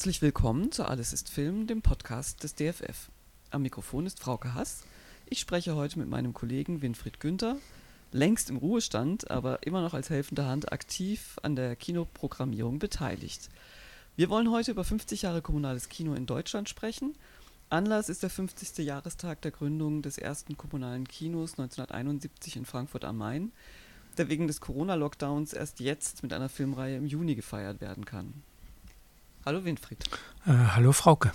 Herzlich willkommen zu Alles ist Film, dem Podcast des DFF. Am Mikrofon ist Frauke Hass. Ich spreche heute mit meinem Kollegen Winfried Günther, längst im Ruhestand, aber immer noch als helfende Hand aktiv an der Kinoprogrammierung beteiligt. Wir wollen heute über 50 Jahre kommunales Kino in Deutschland sprechen. Anlass ist der 50. Jahrestag der Gründung des ersten kommunalen Kinos 1971 in Frankfurt am Main, der wegen des Corona-Lockdowns erst jetzt mit einer Filmreihe im Juni gefeiert werden kann. Hallo Winfried. Äh, hallo Frauke.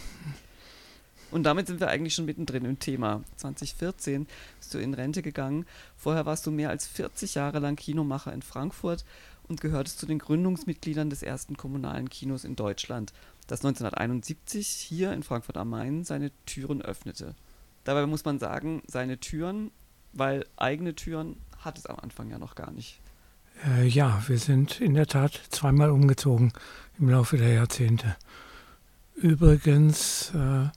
Und damit sind wir eigentlich schon mittendrin im Thema. 2014 bist du in Rente gegangen. Vorher warst du mehr als 40 Jahre lang Kinomacher in Frankfurt und gehörtest zu den Gründungsmitgliedern des ersten kommunalen Kinos in Deutschland, das 1971 hier in Frankfurt am Main seine Türen öffnete. Dabei muss man sagen, seine Türen, weil eigene Türen hat es am Anfang ja noch gar nicht. Äh, ja, wir sind in der Tat zweimal umgezogen im Laufe der Jahrzehnte. Übrigens äh,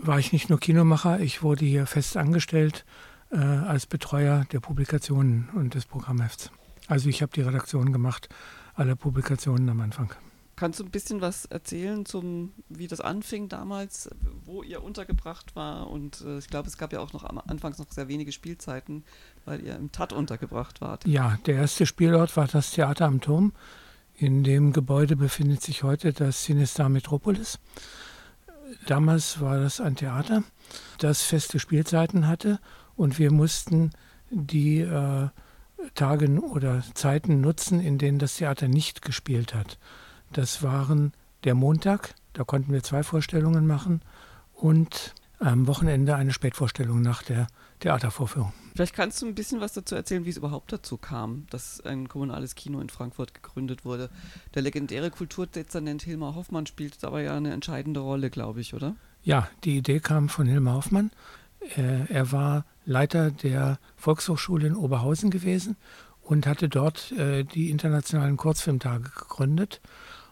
war ich nicht nur Kinomacher, ich wurde hier fest angestellt äh, als Betreuer der Publikationen und des Programmhefts. Also ich habe die Redaktion gemacht aller Publikationen am Anfang. Kannst du ein bisschen was erzählen, zum, wie das anfing damals, wo ihr untergebracht war? Und äh, ich glaube, es gab ja auch noch am Anfangs noch sehr wenige Spielzeiten, weil ihr im TAT untergebracht wart. Ja, der erste Spielort war das Theater am Turm. In dem Gebäude befindet sich heute das Cinestar Metropolis. Damals war das ein Theater, das feste Spielzeiten hatte und wir mussten die äh, Tage oder Zeiten nutzen, in denen das Theater nicht gespielt hat. Das waren der Montag, da konnten wir zwei Vorstellungen machen und am Wochenende eine Spätvorstellung nach der Theatervorführung. Vielleicht kannst du ein bisschen was dazu erzählen, wie es überhaupt dazu kam, dass ein kommunales Kino in Frankfurt gegründet wurde. Der legendäre Kulturdezernent Hilmar Hoffmann spielt dabei ja eine entscheidende Rolle, glaube ich, oder? Ja, die Idee kam von Hilmar Hoffmann. Er war Leiter der Volkshochschule in Oberhausen gewesen und hatte dort äh, die internationalen Kurzfilmtage gegründet.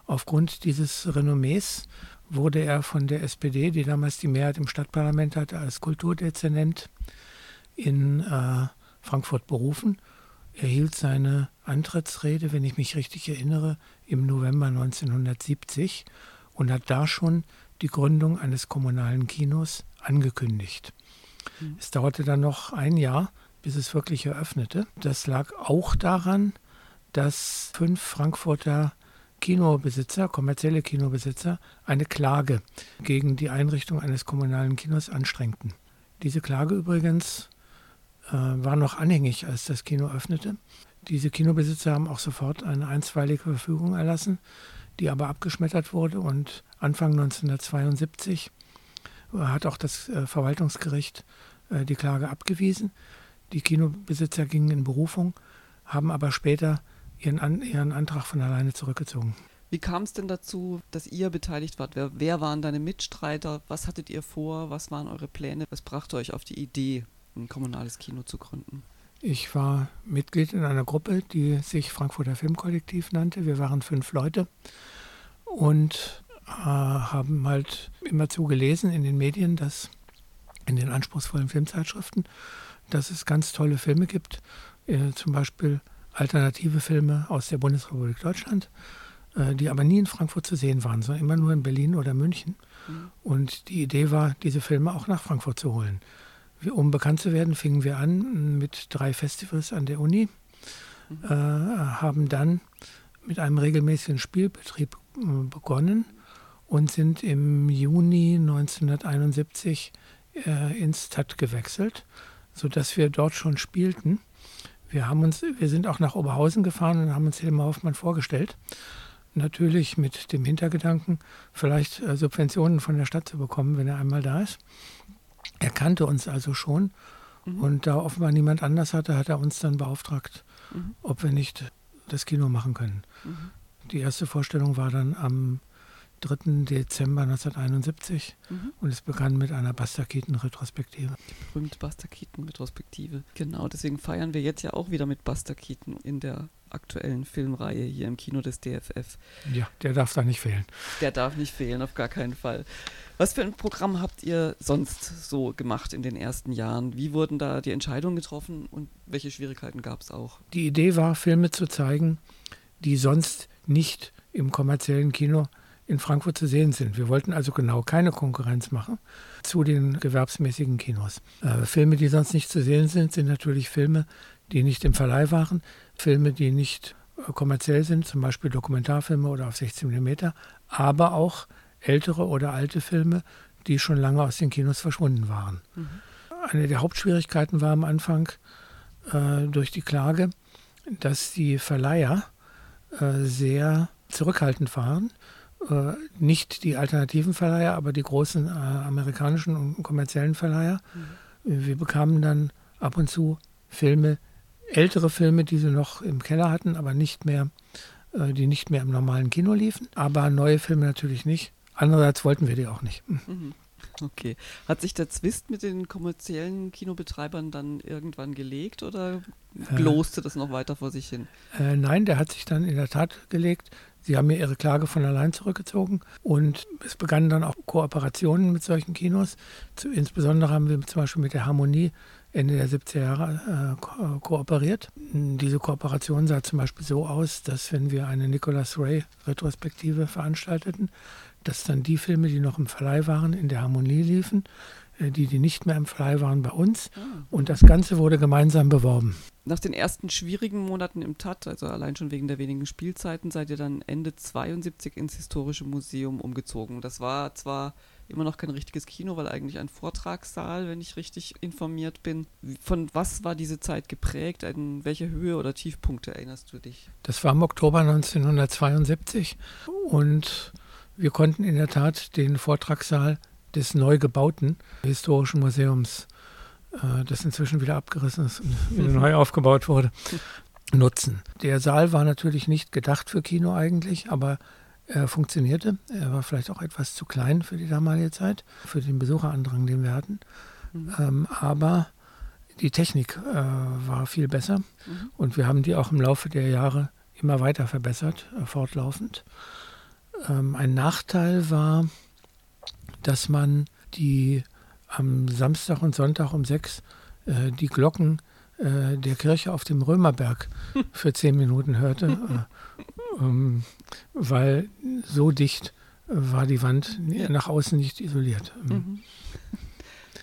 Aufgrund dieses Renommees wurde er von der SPD, die damals die Mehrheit im Stadtparlament hatte, als Kulturdezernent in äh, Frankfurt berufen. Er hielt seine Antrittsrede, wenn ich mich richtig erinnere, im November 1970 und hat da schon die Gründung eines kommunalen Kinos angekündigt. Mhm. Es dauerte dann noch ein Jahr, bis es wirklich eröffnete. Das lag auch daran, dass fünf Frankfurter Kinobesitzer, kommerzielle Kinobesitzer, eine Klage gegen die Einrichtung eines kommunalen Kinos anstrengten. Diese Klage übrigens äh, war noch anhängig, als das Kino öffnete. Diese Kinobesitzer haben auch sofort eine einstweilige Verfügung erlassen, die aber abgeschmettert wurde und Anfang 1972 hat auch das äh, Verwaltungsgericht äh, die Klage abgewiesen. Die Kinobesitzer gingen in Berufung, haben aber später ihren, An ihren Antrag von alleine zurückgezogen. Wie kam es denn dazu, dass ihr beteiligt wart? Wer, wer, waren deine Mitstreiter? Was hattet ihr vor? Was waren eure Pläne? Was brachte euch auf die Idee, ein kommunales Kino zu gründen? Ich war Mitglied in einer Gruppe, die sich Frankfurter Filmkollektiv nannte. Wir waren fünf Leute und äh, haben halt immerzu gelesen in den Medien, dass in den anspruchsvollen Filmzeitschriften, dass es ganz tolle Filme gibt, äh, zum Beispiel alternative Filme aus der Bundesrepublik Deutschland, äh, die aber nie in Frankfurt zu sehen waren, sondern immer nur in Berlin oder München. Mhm. Und die Idee war, diese Filme auch nach Frankfurt zu holen. Um bekannt zu werden, fingen wir an mit drei Festivals an der Uni, mhm. äh, haben dann mit einem regelmäßigen Spielbetrieb äh, begonnen und sind im Juni 1971 äh, ins TAT gewechselt, sodass wir dort schon spielten. Wir, haben uns, wir sind auch nach Oberhausen gefahren und haben uns Hilmar Hoffmann vorgestellt. Natürlich mit dem Hintergedanken, vielleicht äh, Subventionen von der Stadt zu bekommen, wenn er einmal da ist. Er kannte uns also schon. Mhm. Und da offenbar niemand anders hatte, hat er uns dann beauftragt, mhm. ob wir nicht das Kino machen können. Mhm. Die erste Vorstellung war dann am 3. Dezember 1971 mhm. und es begann mit einer Bastakiten-Retrospektive. Die berühmte Bastakiten-Retrospektive. Genau, deswegen feiern wir jetzt ja auch wieder mit Bastakiten in der aktuellen Filmreihe hier im Kino des DFF. Ja, der darf da nicht fehlen. Der darf nicht fehlen, auf gar keinen Fall. Was für ein Programm habt ihr sonst so gemacht in den ersten Jahren? Wie wurden da die Entscheidungen getroffen und welche Schwierigkeiten gab es auch? Die Idee war, Filme zu zeigen, die sonst nicht im kommerziellen Kino in Frankfurt zu sehen sind. Wir wollten also genau keine Konkurrenz machen zu den gewerbsmäßigen Kinos. Äh, Filme, die sonst nicht zu sehen sind, sind natürlich Filme, die nicht im Verleih waren, Filme, die nicht äh, kommerziell sind, zum Beispiel Dokumentarfilme oder auf 16 mm, aber auch ältere oder alte Filme, die schon lange aus den Kinos verschwunden waren. Mhm. Eine der Hauptschwierigkeiten war am Anfang äh, durch die Klage, dass die Verleiher äh, sehr zurückhaltend waren. Äh, nicht die alternativen Verleiher, aber die großen äh, amerikanischen und kommerziellen Verleiher. Mhm. Wir bekamen dann ab und zu Filme, ältere Filme, die sie noch im Keller hatten, aber nicht mehr, äh, die nicht mehr im normalen Kino liefen. Aber neue Filme natürlich nicht. Andererseits wollten wir die auch nicht. Mhm. Okay. Hat sich der Zwist mit den kommerziellen Kinobetreibern dann irgendwann gelegt oder gloste äh, das noch weiter vor sich hin? Äh, nein, der hat sich dann in der Tat gelegt. Sie haben mir ihre Klage von allein zurückgezogen und es begannen dann auch Kooperationen mit solchen Kinos. Insbesondere haben wir zum Beispiel mit der Harmonie Ende der 70er Jahre äh, ko kooperiert. Diese Kooperation sah zum Beispiel so aus, dass wenn wir eine Nicholas Ray Retrospektive veranstalteten, dass dann die Filme, die noch im Verleih waren, in der Harmonie liefen, äh, die, die nicht mehr im Verleih waren, bei uns. Ah. Und das Ganze wurde gemeinsam beworben. Nach den ersten schwierigen Monaten im TAT, also allein schon wegen der wenigen Spielzeiten, seid ihr dann Ende 72 ins Historische Museum umgezogen. Das war zwar immer noch kein richtiges Kino, weil eigentlich ein Vortragssaal, wenn ich richtig informiert bin. Von was war diese Zeit geprägt? In welcher Höhe oder Tiefpunkte erinnerst du dich? Das war im Oktober 1972 und wir konnten in der Tat den Vortragssaal des neu gebauten Historischen Museums, äh, das inzwischen wieder abgerissen ist und wieder neu aufgebaut wurde, nutzen. Der Saal war natürlich nicht gedacht für Kino eigentlich, aber er funktionierte. Er war vielleicht auch etwas zu klein für die damalige Zeit, für den Besucherandrang, den wir hatten. Mhm. Ähm, aber die Technik äh, war viel besser mhm. und wir haben die auch im Laufe der Jahre immer weiter verbessert, äh, fortlaufend. Ähm, ein Nachteil war, dass man die am Samstag und Sonntag um sechs äh, die Glocken äh, der Kirche auf dem Römerberg für zehn Minuten hörte, äh, ähm, weil so dicht war die Wand nach außen nicht isoliert. Ähm, mhm.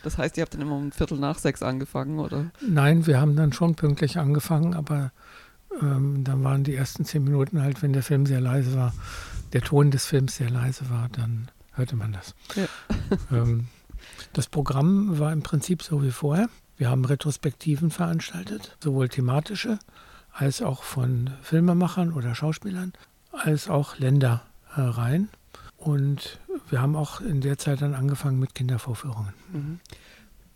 Das heißt, ihr habt dann immer um Viertel nach sechs angefangen, oder? Nein, wir haben dann schon pünktlich angefangen, aber ähm, dann waren die ersten zehn Minuten halt, wenn der Film sehr leise war, der Ton des Films sehr leise war, dann hörte man das. Ja. Ähm, das Programm war im Prinzip so wie vorher. Wir haben Retrospektiven veranstaltet, sowohl thematische als auch von Filmemachern oder Schauspielern, als auch Ländereien. Und wir haben auch in der Zeit dann angefangen mit Kindervorführungen. Mhm.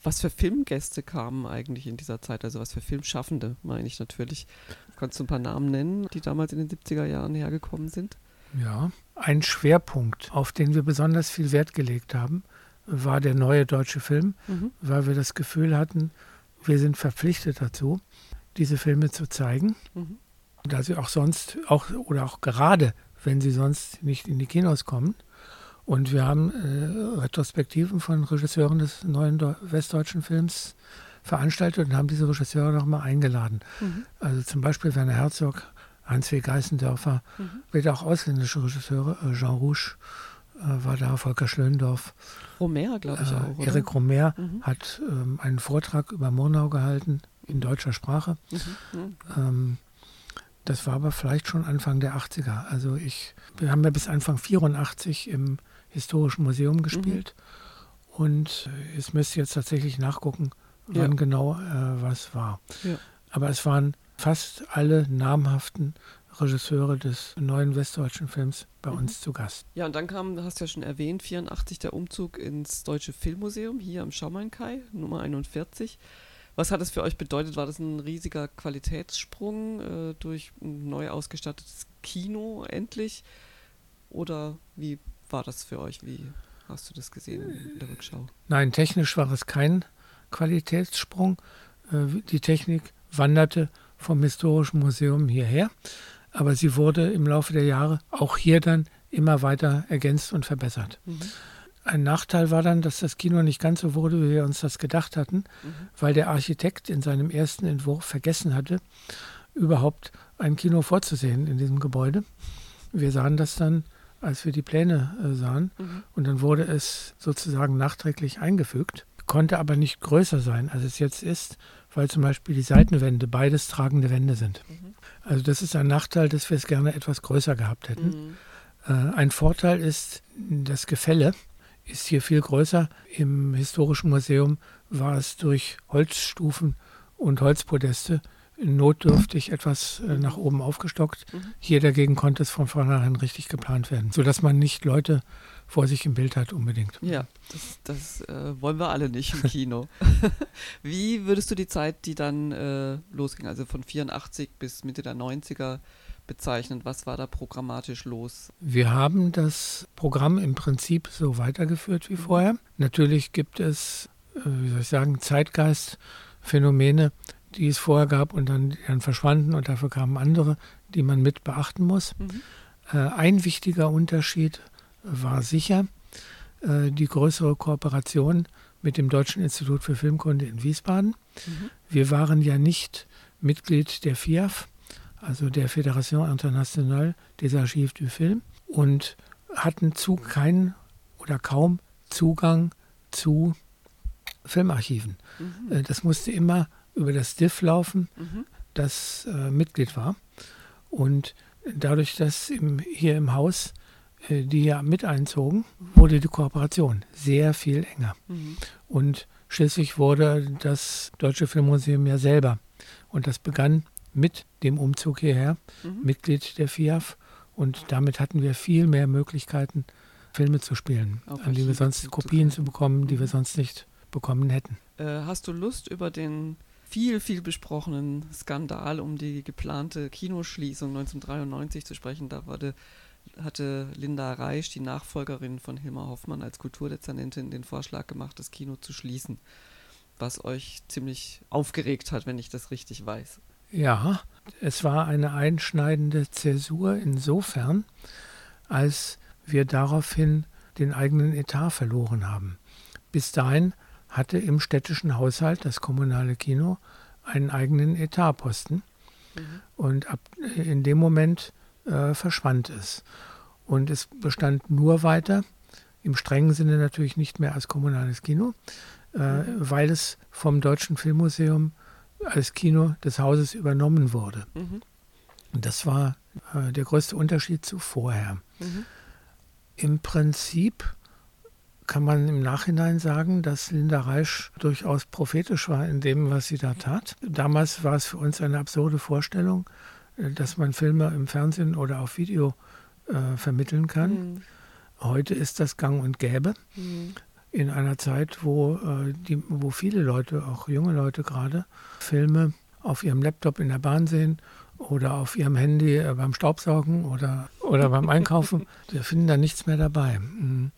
Was für Filmgäste kamen eigentlich in dieser Zeit? Also was für Filmschaffende, meine ich natürlich. Kannst du ein paar Namen nennen, die damals in den 70er Jahren hergekommen sind? Ja, ein Schwerpunkt, auf den wir besonders viel Wert gelegt haben, war der neue deutsche Film, mhm. weil wir das Gefühl hatten, wir sind verpflichtet dazu, diese Filme zu zeigen, mhm. da sie auch sonst, auch oder auch gerade, wenn sie sonst nicht in die Kinos kommen. Und wir haben äh, Retrospektiven von Regisseuren des neuen westdeutschen Films veranstaltet und haben diese Regisseure nochmal eingeladen. Mhm. Also zum Beispiel Werner Herzog, Hans W. Geißendörfer, mhm. auch ausländische Regisseure, äh, Jean Rouge äh, war da, Volker Schlöndorff. Romer, glaube ich auch. Oder? Erik Romer mhm. hat ähm, einen Vortrag über Murnau gehalten in deutscher Sprache. Mhm. mhm. Ähm, das war aber vielleicht schon Anfang der 80er. Also ich, wir haben ja bis Anfang 84 im Historischen Museum gespielt. Mhm. Und es müsste jetzt tatsächlich nachgucken, wann ja. genau äh, was war. Ja. Aber es waren fast alle namhaften Regisseure des neuen westdeutschen Films bei mhm. uns zu Gast. Ja, und dann kam, hast du ja schon erwähnt, 84 der Umzug ins Deutsche Filmmuseum hier am Schaumainkai, Nummer 41. Was hat es für euch bedeutet? War das ein riesiger Qualitätssprung äh, durch ein neu ausgestattetes Kino endlich? Oder wie war das für euch? Wie hast du das gesehen in der Rückschau? Nein, technisch war es kein Qualitätssprung. Äh, die Technik wanderte vom Historischen Museum hierher aber sie wurde im Laufe der Jahre auch hier dann immer weiter ergänzt und verbessert. Mhm. Ein Nachteil war dann, dass das Kino nicht ganz so wurde, wie wir uns das gedacht hatten, mhm. weil der Architekt in seinem ersten Entwurf vergessen hatte, überhaupt ein Kino vorzusehen in diesem Gebäude. Wir sahen das dann als wir die Pläne äh, sahen. Mhm. Und dann wurde es sozusagen nachträglich eingefügt, konnte aber nicht größer sein, als es jetzt ist, weil zum Beispiel die Seitenwände beides tragende Wände sind. Mhm. Also das ist ein Nachteil, dass wir es gerne etwas größer gehabt hätten. Mhm. Äh, ein Vorteil ist, das Gefälle ist hier viel größer. Im Historischen Museum war es durch Holzstufen und Holzpodeste notdürftig etwas äh, nach oben aufgestockt. Mhm. Hier dagegen konnte es von vornherein richtig geplant werden, sodass man nicht Leute vor sich im Bild hat unbedingt. Ja, das, das äh, wollen wir alle nicht im Kino. Wie würdest du die Zeit, die dann äh, losging, also von 84 bis Mitte der 90er bezeichnen? Was war da programmatisch los? Wir haben das Programm im Prinzip so weitergeführt wie mhm. vorher. Natürlich gibt es, äh, wie soll ich sagen, Zeitgeistphänomene, die es vorher gab und dann, dann verschwanden und dafür kamen andere, die man mit beachten muss. Mhm. Äh, ein wichtiger Unterschied war sicher äh, die größere Kooperation mit dem Deutschen Institut für Filmkunde in Wiesbaden. Mhm. Wir waren ja nicht Mitglied der FIAF, also der Fédération Internationale des Archives du Film, und hatten zu keinen oder kaum Zugang zu Filmarchiven. Mhm. Äh, das musste immer über das DIF laufen, mhm. das äh, Mitglied war. Und dadurch, dass im, hier im Haus äh, die ja mit einzogen, wurde die Kooperation sehr viel enger. Mhm. Und schließlich wurde das Deutsche Filmmuseum ja selber. Und das begann mit dem Umzug hierher, mhm. Mitglied der FIAF. Und damit hatten wir viel mehr Möglichkeiten, Filme zu spielen, Auf an die wir sonst Kopien zu bekommen, die wir mhm. sonst nicht bekommen hätten. Äh, hast du Lust, über den viel, viel besprochenen Skandal um die geplante Kinoschließung 1993 zu sprechen. Da wurde, hatte Linda Reisch, die Nachfolgerin von Hilmar Hoffmann als Kulturdezernentin, den Vorschlag gemacht, das Kino zu schließen. Was euch ziemlich aufgeregt hat, wenn ich das richtig weiß. Ja, es war eine einschneidende Zäsur insofern, als wir daraufhin den eigenen Etat verloren haben. Bis dahin hatte im städtischen Haushalt das kommunale Kino einen eigenen Etatposten. Mhm. Und ab, in dem Moment äh, verschwand es. Und es bestand nur weiter, im strengen Sinne natürlich nicht mehr als kommunales Kino, äh, mhm. weil es vom Deutschen Filmmuseum als Kino des Hauses übernommen wurde. Mhm. Und das war äh, der größte Unterschied zu vorher. Mhm. Im Prinzip kann man im Nachhinein sagen, dass Linda Reisch durchaus prophetisch war in dem, was sie da tat. Damals war es für uns eine absurde Vorstellung, äh, dass man Filme im Fernsehen oder auf Video äh, vermitteln kann. Mhm. Heute ist das gang und gäbe. Mhm. In einer Zeit, wo, äh, die, wo viele Leute, auch junge Leute gerade, Filme auf ihrem Laptop in der Bahn sehen oder auf ihrem Handy äh, beim Staubsaugen oder, oder beim Einkaufen. Wir finden da nichts mehr dabei. Mhm.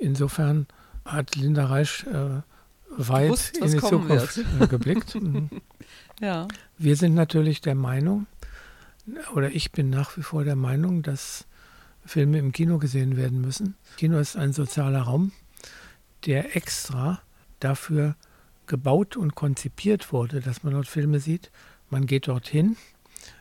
Insofern hat Linda Reisch äh, weit wusst, in die Zukunft. Äh, geblickt. Mhm. ja. Wir sind natürlich der Meinung, oder ich bin nach wie vor der Meinung, dass Filme im Kino gesehen werden müssen. Kino ist ein sozialer Raum, der extra dafür gebaut und konzipiert wurde, dass man dort Filme sieht. Man geht dorthin,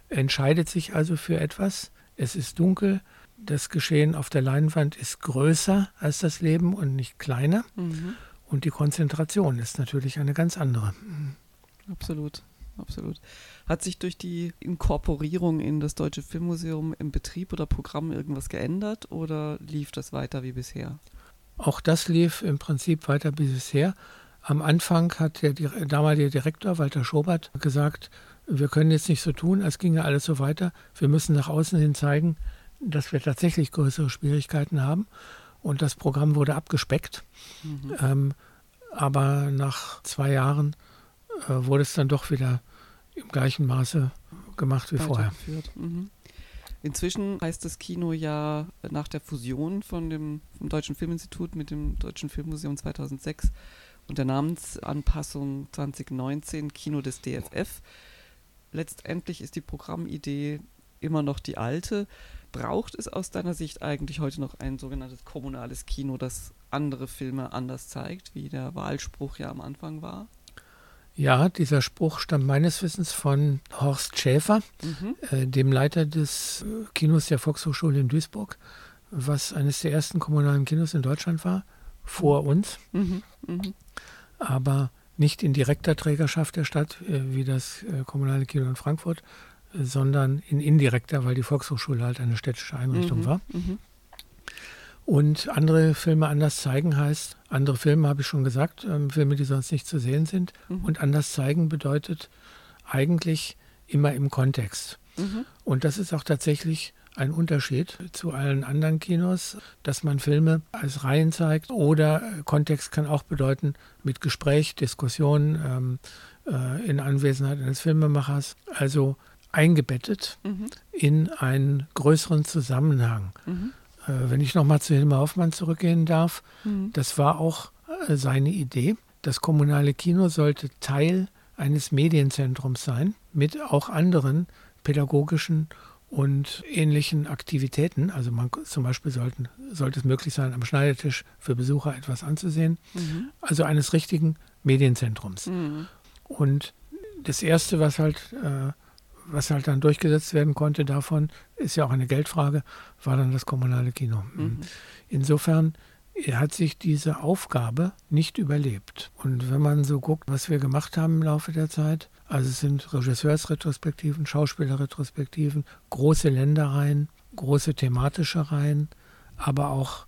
entscheidet sich also für etwas. Es ist dunkel, das Geschehen auf der Leinwand ist größer als das Leben und nicht kleiner. Mhm. Und die Konzentration ist natürlich eine ganz andere. Mhm. Absolut, absolut. Hat sich durch die Inkorporierung in das Deutsche Filmmuseum im Betrieb oder Programm irgendwas geändert oder lief das weiter wie bisher? Auch das lief im Prinzip weiter wie bisher. Am Anfang hat der damalige Direktor Walter Schobert gesagt, wir können jetzt nicht so tun, als ginge alles so weiter. Wir müssen nach außen hin zeigen, dass wir tatsächlich größere Schwierigkeiten haben. Und das Programm wurde abgespeckt. Mhm. Ähm, aber nach zwei Jahren äh, wurde es dann doch wieder im gleichen Maße gemacht wie vorher. Mhm. Inzwischen heißt das Kino ja nach der Fusion von dem vom Deutschen Filminstitut mit dem Deutschen Filmmuseum 2006 und der Namensanpassung 2019 Kino des DFF. Letztendlich ist die Programmidee immer noch die alte. Braucht es aus deiner Sicht eigentlich heute noch ein sogenanntes kommunales Kino, das andere Filme anders zeigt, wie der Wahlspruch ja am Anfang war? Ja, dieser Spruch stammt meines Wissens von Horst Schäfer, mhm. äh, dem Leiter des äh, Kinos der Volkshochschule in Duisburg, was eines der ersten kommunalen Kinos in Deutschland war, vor uns, Mhm. Mhm. aber nicht in direkter Trägerschaft der Stadt, äh, wie das äh, kommunale Kino in Frankfurt, sondern in indirekter, weil die Volkshochschule halt eine städtische Einrichtung Mhm. war. Mhm. Und andere Filme anders zeigen heißt, andere Filme habe ich schon gesagt, ähm, Filme, die sonst nicht zu sehen sind. Mhm. Und anders zeigen bedeutet eigentlich immer im Kontext. Mhm. Und das ist auch tatsächlich ein Unterschied zu allen anderen Kinos, dass man Filme als Reihen zeigt oder äh, Kontext kann auch bedeuten mit Gespräch, Diskussion ähm, äh, in Anwesenheit eines Filmemachers, also eingebettet Mhm. in einen größeren Zusammenhang. Mhm. Äh, wenn ich nochmal zu Hilmar Hoffmann zurückgehen darf, Mhm. das war auch äh, seine Idee. Das kommunale Kino sollte Teil eines Medienzentrums sein, mit auch anderen pädagogischen und ähnlichen Aktivitäten. Also man, zum Beispiel sollten, sollte es möglich sein, am Schneidetisch für Besucher etwas anzusehen. Mhm. Also eines richtigen Medienzentrums. Mhm. Und das Erste, was halt, äh, was halt dann durchgesetzt werden konnte davon, ist ja auch eine Geldfrage, war dann das kommunale Kino. Mhm. Insofern hat sich diese Aufgabe nicht überlebt. Und wenn man so guckt, was wir gemacht haben im Laufe der Zeit, also es sind Regisseursretrospektiven, Schauspielerretrospektiven, große Ländereien, große thematische Reihen, aber auch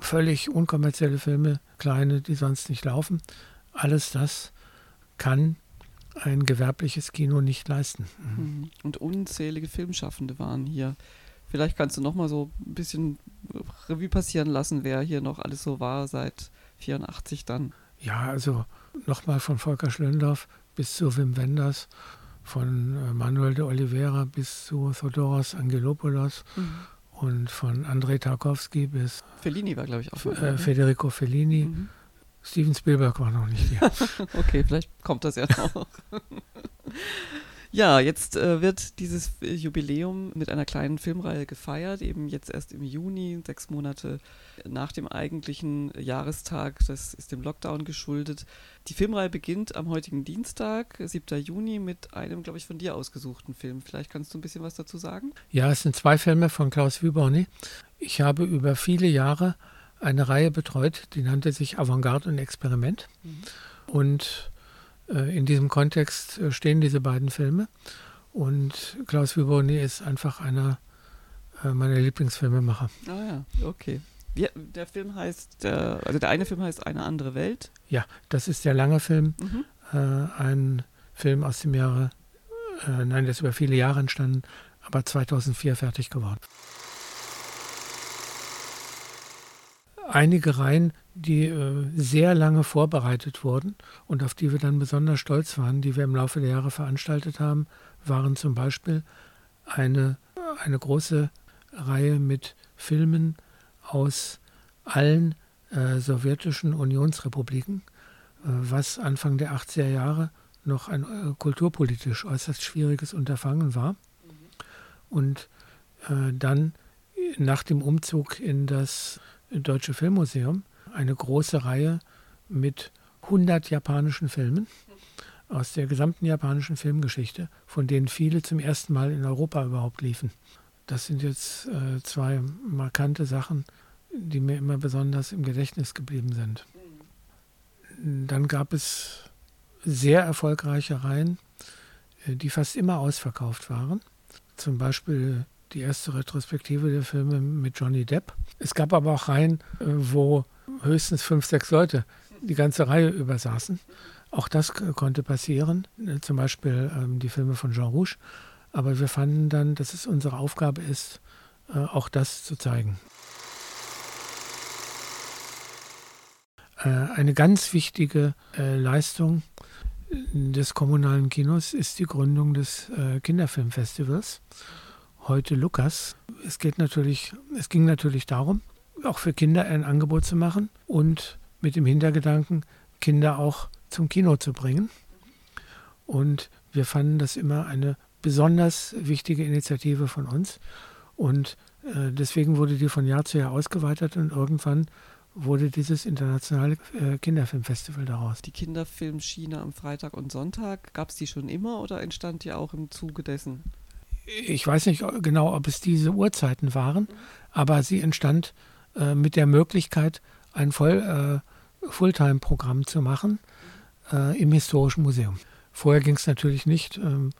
völlig unkommerzielle Filme, kleine, die sonst nicht laufen. Alles das kann ein gewerbliches Kino nicht leisten. Mhm. Und unzählige Filmschaffende waren hier. Vielleicht kannst du noch mal so ein bisschen Revue passieren lassen, wer hier noch alles so war seit 84 dann. Ja, also nochmal von Volker Schlöndorff bis zu Wim Wenders, von äh, Manuel de Oliveira bis zu Thodoros Angelopoulos und von Andrei Tarkovsky bis Fellini war, glaube ich, auch. äh, Federico Fellini. Mhm. Steven Spielberg war noch nicht hier. Okay, vielleicht kommt das ja noch. ja, jetzt äh, wird dieses Jubiläum mit einer kleinen Filmreihe gefeiert, eben jetzt erst im Juni, sechs Monate nach dem eigentlichen Jahrestag. Das ist dem Lockdown geschuldet. Die Filmreihe beginnt am heutigen Dienstag, 7. Juni, mit einem, glaube ich, von dir ausgesuchten Film. Vielleicht kannst du ein bisschen was dazu sagen? Ja, es sind zwei Filme von Klaus Wüborny. Ich habe über viele Jahre eine Reihe betreut, die nannte sich Avantgarde und Experiment. Mhm. Und äh, in diesem Kontext äh, stehen diese beiden Filme. Und Klaus Wüborny ist einfach einer äh, meiner Lieblingsfilmemacher. Ah ja, okay. Wie, der Film heißt, der, also der eine Film heißt Eine andere Welt. Ja, das ist der lange Film, Mhm. äh, ein Film aus dem Jahre, äh, nein, der ist über viele Jahre entstanden, aber 2004 fertig geworden. Einige Reihen, die äh, sehr lange vorbereitet wurden und auf die wir dann besonders stolz waren, die wir im Laufe der Jahre veranstaltet haben, waren zum Beispiel eine, eine große Reihe mit Filmen aus allen äh, sowjetischen Unionsrepubliken, äh, was Anfang der 80er Jahre noch ein äh, kulturpolitisch äußerst schwieriges Unterfangen war. Und äh, dann nach dem Umzug in das Deutsche Filmmuseum eine große Reihe mit 100 japanischen Filmen aus der gesamten japanischen Filmgeschichte, von denen viele zum ersten Mal in Europa überhaupt liefen. Das sind jetzt äh, zwei markante Sachen, die mir immer besonders im Gedächtnis geblieben sind. Dann gab es sehr erfolgreiche Reihen, äh, die fast immer ausverkauft waren. Zum Beispiel die erste Retrospektive der Filme mit Johnny Depp. Es gab aber auch Reihen, äh, wo höchstens fünf, sechs Leute die ganze Reihe übersaßen. Auch das konnte passieren, äh, zum Beispiel ähm, die Filme von Jean Rouge. Aber wir fanden dann, dass es unsere Aufgabe ist, äh, auch das zu zeigen. Äh, Eine ganz wichtige Leistung des kommunalen Kinos ist die Gründung des Kinderfilmfestivals, heute Lukas. Es geht natürlich, es ging natürlich darum, auch für Kinder ein Angebot zu machen und mit dem Hintergedanken, Kinder auch zum Kino zu bringen. Und wir fanden das immer eine besonders wichtige Initiative von uns. Und äh, deswegen wurde die von Jahr zu Jahr ausgeweitet und irgendwann wurde dieses internationale äh, Kinderfilmfestival daraus. Die Kinderfilmschiene am Freitag und Sonntag, gab es die schon immer oder entstand die auch im Zuge dessen? Ich weiß nicht genau, ob es diese Uhrzeiten waren, aber sie entstand äh, mit der Möglichkeit, ein Voll, äh, Fulltime-Programm zu machen äh, im Historischen Museum. Vorher ging es natürlich nicht ähm,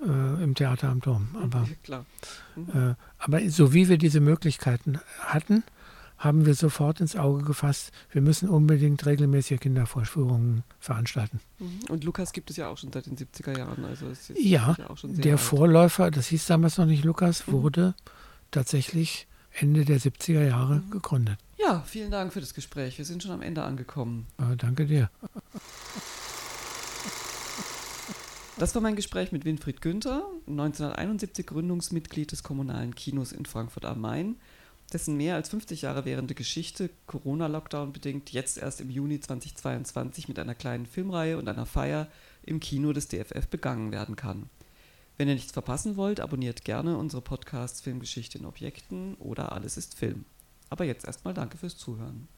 äh, im Theater am Turm. Aber, Klar. äh, aber so wie wir diese Möglichkeiten hatten, haben wir sofort ins Auge gefasst, wir müssen unbedingt regelmäßige Kindervorführungen veranstalten. Mhm. Und Lukas gibt es ja auch schon seit den 70er Jahren. Also Ja, auch schon sehr der alt. Vorläufer, das hieß damals noch nicht Lukas, Mhm. wurde tatsächlich Ende der 70er Jahre Mhm. gegründet. Ja, vielen Dank für das Gespräch. Wir sind schon am Ende angekommen. Äh, danke dir. Das war mein Gespräch mit Winfried Günther, 1971 Gründungsmitglied des Kommunalen Kinos in Frankfurt am Main, dessen mehr als 50 Jahre währende Geschichte, Corona-Lockdown bedingt, jetzt erst im Juni 2022 mit einer kleinen Filmreihe und einer Feier im Kino des DFF begangen werden kann. Wenn ihr nichts verpassen wollt, abonniert gerne unsere Podcasts Filmgeschichte in Objekten oder Alles ist Film. Aber jetzt erstmal danke fürs Zuhören.